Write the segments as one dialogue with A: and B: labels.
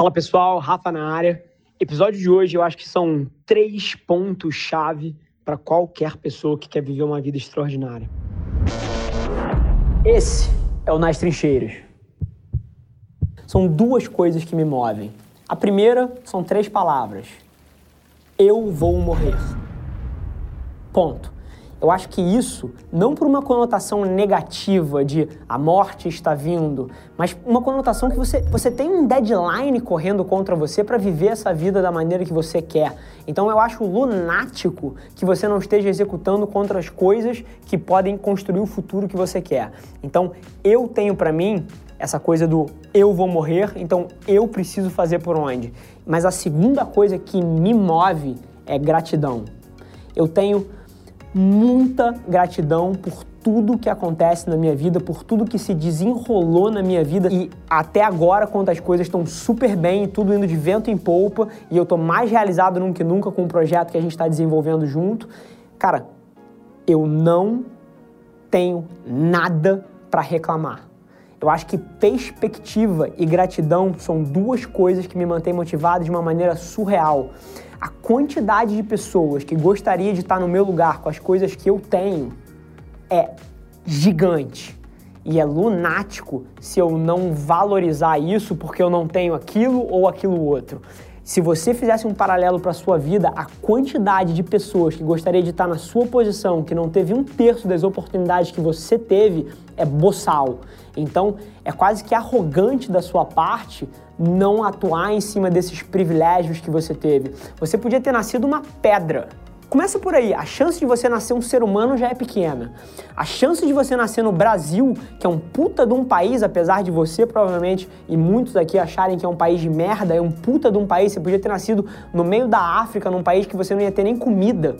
A: Fala pessoal, Rafa na área. Episódio de hoje eu acho que são três pontos-chave para qualquer pessoa que quer viver uma vida extraordinária. Esse é o Nas Trincheiras. São duas coisas que me movem. A primeira são três palavras: Eu vou morrer. Ponto. Eu acho que isso, não por uma conotação negativa de a morte está vindo, mas uma conotação que você, você tem um deadline correndo contra você para viver essa vida da maneira que você quer. Então eu acho lunático que você não esteja executando contra as coisas que podem construir o futuro que você quer. Então eu tenho para mim essa coisa do eu vou morrer, então eu preciso fazer por onde. Mas a segunda coisa que me move é gratidão. Eu tenho muita gratidão por tudo que acontece na minha vida, por tudo que se desenrolou na minha vida e até agora, quando as coisas estão super bem, tudo indo de vento em polpa e eu tô mais realizado do que nunca com o projeto que a gente está desenvolvendo junto. Cara, eu não tenho nada para reclamar. Eu acho que perspectiva e gratidão são duas coisas que me mantêm motivado de uma maneira surreal a quantidade de pessoas que gostaria de estar no meu lugar com as coisas que eu tenho é gigante. E é lunático se eu não valorizar isso porque eu não tenho aquilo ou aquilo outro. Se você fizesse um paralelo para a sua vida, a quantidade de pessoas que gostaria de estar na sua posição, que não teve um terço das oportunidades que você teve, é boçal. Então, é quase que arrogante da sua parte não atuar em cima desses privilégios que você teve. Você podia ter nascido uma pedra. Começa por aí. A chance de você nascer um ser humano já é pequena. A chance de você nascer no Brasil, que é um puta de um país, apesar de você provavelmente e muitos aqui acharem que é um país de merda, é um puta de um país. Você podia ter nascido no meio da África, num país que você não ia ter nem comida.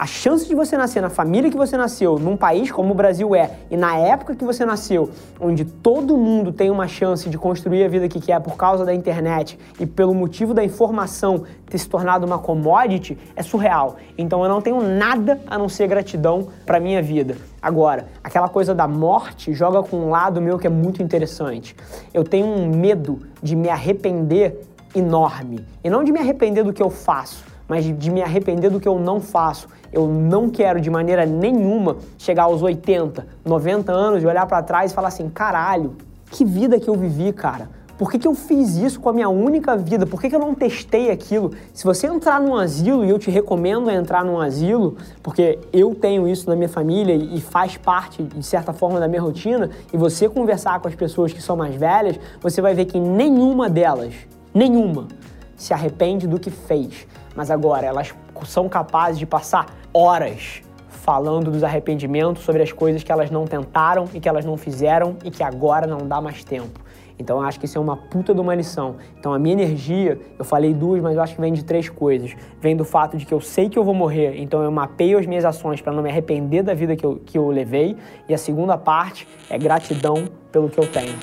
A: A chance de você nascer na família que você nasceu, num país como o Brasil é, e na época que você nasceu, onde todo mundo tem uma chance de construir a vida que quer por causa da internet e pelo motivo da informação ter se tornado uma commodity, é surreal. Então eu não tenho nada a não ser gratidão para minha vida. Agora, aquela coisa da morte joga com um lado meu que é muito interessante. Eu tenho um medo de me arrepender enorme. E não de me arrepender do que eu faço, mas de me arrepender do que eu não faço. Eu não quero de maneira nenhuma chegar aos 80, 90 anos e olhar para trás e falar assim: caralho, que vida que eu vivi, cara. Por que, que eu fiz isso com a minha única vida? Por que, que eu não testei aquilo? Se você entrar num asilo, e eu te recomendo entrar num asilo, porque eu tenho isso na minha família e faz parte, de certa forma, da minha rotina, e você conversar com as pessoas que são mais velhas, você vai ver que nenhuma delas, nenhuma, se arrepende do que fez. Mas agora, elas são capazes de passar horas falando dos arrependimentos, sobre as coisas que elas não tentaram e que elas não fizeram e que agora não dá mais tempo. Então eu acho que isso é uma puta de uma lição. Então a minha energia, eu falei duas, mas eu acho que vem de três coisas. Vem do fato de que eu sei que eu vou morrer, então eu mapeio as minhas ações para não me arrepender da vida que eu, que eu levei. E a segunda parte é gratidão pelo que eu tenho.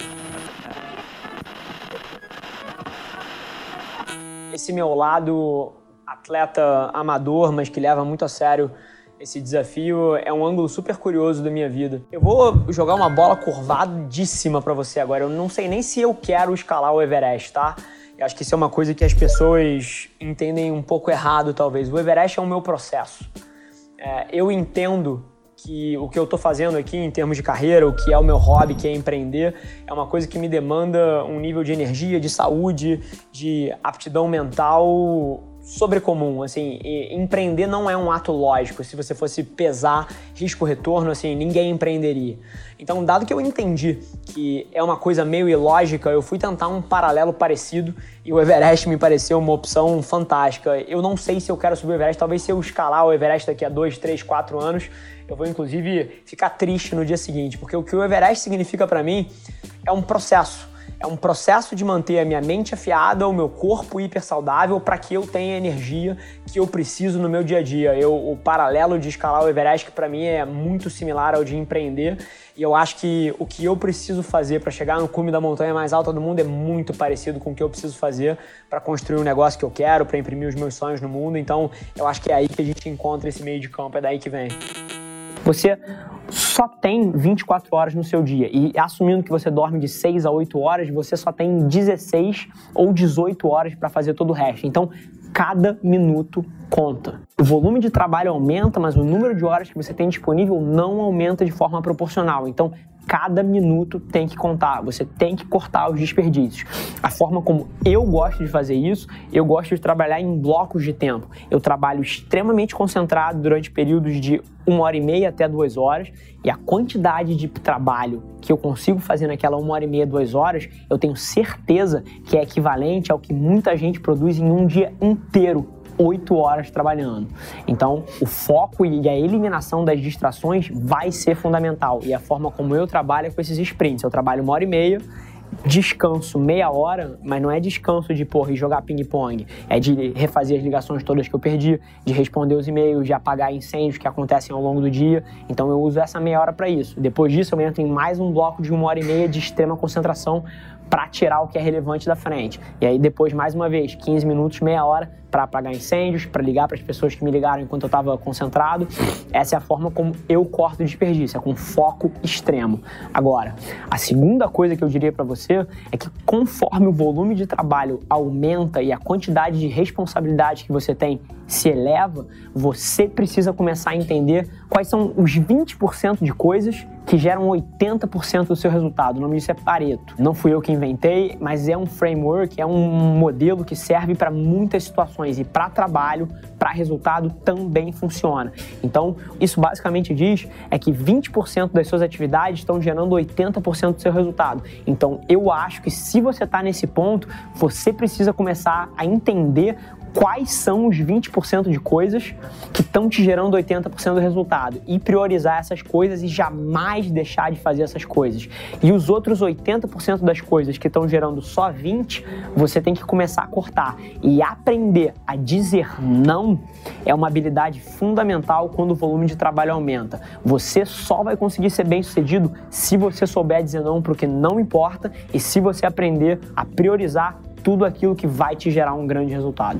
A: Esse meu lado atleta amador, mas que leva muito a sério esse desafio, é um ângulo super curioso da minha vida. Eu vou jogar uma bola curvadíssima para você agora. Eu não sei nem se eu quero escalar o Everest, tá? Eu acho que isso é uma coisa que as pessoas entendem um pouco errado, talvez. O Everest é o meu processo. É, eu entendo que o que eu estou fazendo aqui em termos de carreira, o que é o meu hobby, que é empreender, é uma coisa que me demanda um nível de energia, de saúde, de aptidão mental sobrecomum, assim, empreender não é um ato lógico. Se você fosse pesar risco-retorno, assim, ninguém empreenderia. Então, dado que eu entendi que é uma coisa meio ilógica, eu fui tentar um paralelo parecido e o Everest me pareceu uma opção fantástica. Eu não sei se eu quero subir o Everest, talvez se eu escalar o Everest daqui a dois, três, quatro anos, eu vou inclusive ficar triste no dia seguinte, porque o que o Everest significa para mim é um processo é um processo de manter a minha mente afiada, o meu corpo hiper saudável para que eu tenha a energia que eu preciso no meu dia a dia. Eu, o paralelo de escalar o Everest, que para mim é muito similar ao de empreender, e eu acho que o que eu preciso fazer para chegar no cume da montanha mais alta do mundo é muito parecido com o que eu preciso fazer para construir um negócio que eu quero, para imprimir os meus sonhos no mundo. Então, eu acho que é aí que a gente encontra esse meio de campo, é daí que vem. Você só tem 24 horas no seu dia. E assumindo que você dorme de 6 a 8 horas, você só tem 16 ou 18 horas para fazer todo o resto. Então, cada minuto conta. O volume de trabalho aumenta, mas o número de horas que você tem disponível não aumenta de forma proporcional. Então, cada minuto tem que contar, você tem que cortar os desperdícios. A forma como eu gosto de fazer isso, eu gosto de trabalhar em blocos de tempo. Eu trabalho extremamente concentrado durante períodos de uma hora e meia até duas horas, e a quantidade de trabalho que eu consigo fazer naquela uma hora e meia, duas horas, eu tenho certeza que é equivalente ao que muita gente produz em um dia inteiro oito horas trabalhando. Então, o foco e a eliminação das distrações vai ser fundamental. E a forma como eu trabalho é com esses sprints. Eu trabalho uma hora e meia, descanso meia hora, mas não é descanso de porra e jogar ping-pong. É de refazer as ligações todas que eu perdi, de responder os e-mails, de apagar incêndios que acontecem ao longo do dia. Então eu uso essa meia hora para isso. Depois disso, eu entro em mais um bloco de uma hora e meia de extrema concentração para tirar o que é relevante da frente. E aí depois, mais uma vez, 15 minutos, meia hora para apagar incêndios, para ligar para as pessoas que me ligaram enquanto eu estava concentrado. Essa é a forma como eu corto o desperdício, é com foco extremo. Agora, a segunda coisa que eu diria para você é que conforme o volume de trabalho aumenta e a quantidade de responsabilidade que você tem se eleva, você precisa começar a entender quais são os 20% de coisas que geram 80% do seu resultado. O nome disso é Pareto. Não fui eu que inventei, mas é um framework, é um modelo que serve para muitas situações e para trabalho, para resultado também funciona. Então, isso basicamente diz é que 20% das suas atividades estão gerando 80% do seu resultado. Então, eu acho que se você está nesse ponto, você precisa começar a entender quais são os 20% de coisas que estão te gerando 80% do resultado e priorizar essas coisas e jamais deixar de fazer essas coisas. E os outros 80% das coisas que estão gerando só 20, você tem que começar a cortar e aprender a dizer não é uma habilidade fundamental quando o volume de trabalho aumenta. Você só vai conseguir ser bem-sucedido se você souber dizer não para o que não importa e se você aprender a priorizar tudo aquilo que vai te gerar um grande resultado.